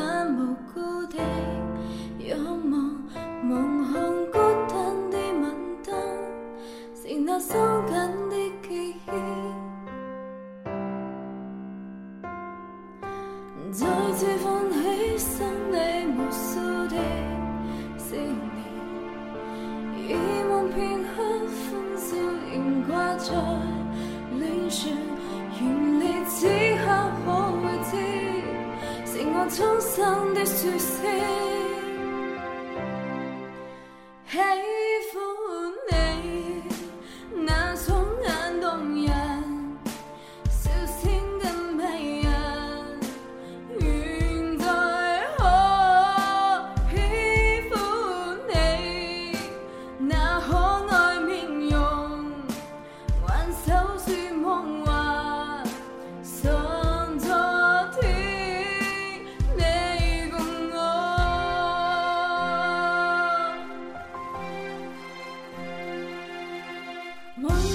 无去雨水，双眼无辜地仰望，望向孤单的晚灯，是那收紧的记忆，再次泛起生你无数的思念，遗忘片刻欢笑仍挂在 Altın sandı süse Hey. 望